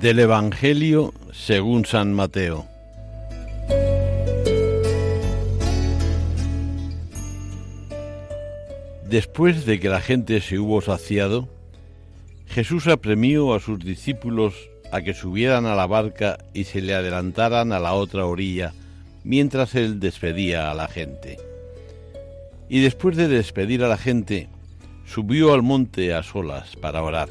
Del Evangelio según San Mateo. Después de que la gente se hubo saciado, Jesús apremió a sus discípulos a que subieran a la barca y se le adelantaran a la otra orilla mientras él despedía a la gente. Y después de despedir a la gente, subió al monte a solas para orar.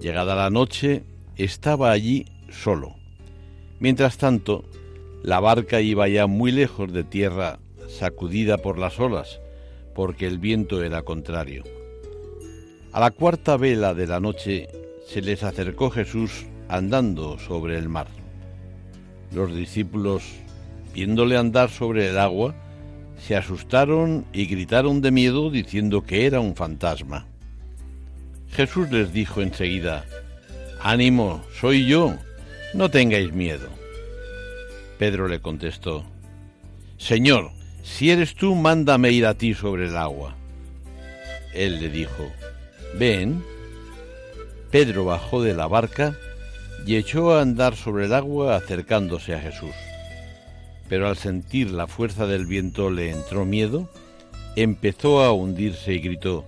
Llegada la noche, estaba allí solo. Mientras tanto, la barca iba ya muy lejos de tierra, sacudida por las olas, porque el viento era contrario. A la cuarta vela de la noche se les acercó Jesús andando sobre el mar. Los discípulos, viéndole andar sobre el agua, se asustaron y gritaron de miedo diciendo que era un fantasma. Jesús les dijo enseguida, Ánimo, soy yo, no tengáis miedo. Pedro le contestó, Señor, si eres tú, mándame ir a ti sobre el agua. Él le dijo, Ven. Pedro bajó de la barca y echó a andar sobre el agua acercándose a Jesús. Pero al sentir la fuerza del viento le entró miedo, empezó a hundirse y gritó,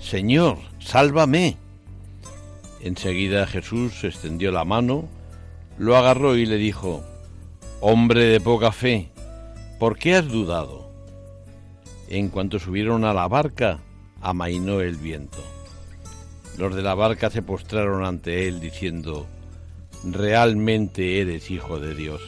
Señor, sálvame. Enseguida Jesús extendió la mano, lo agarró y le dijo, Hombre de poca fe, ¿por qué has dudado? En cuanto subieron a la barca, amainó el viento. Los de la barca se postraron ante él diciendo, Realmente eres hijo de Dios.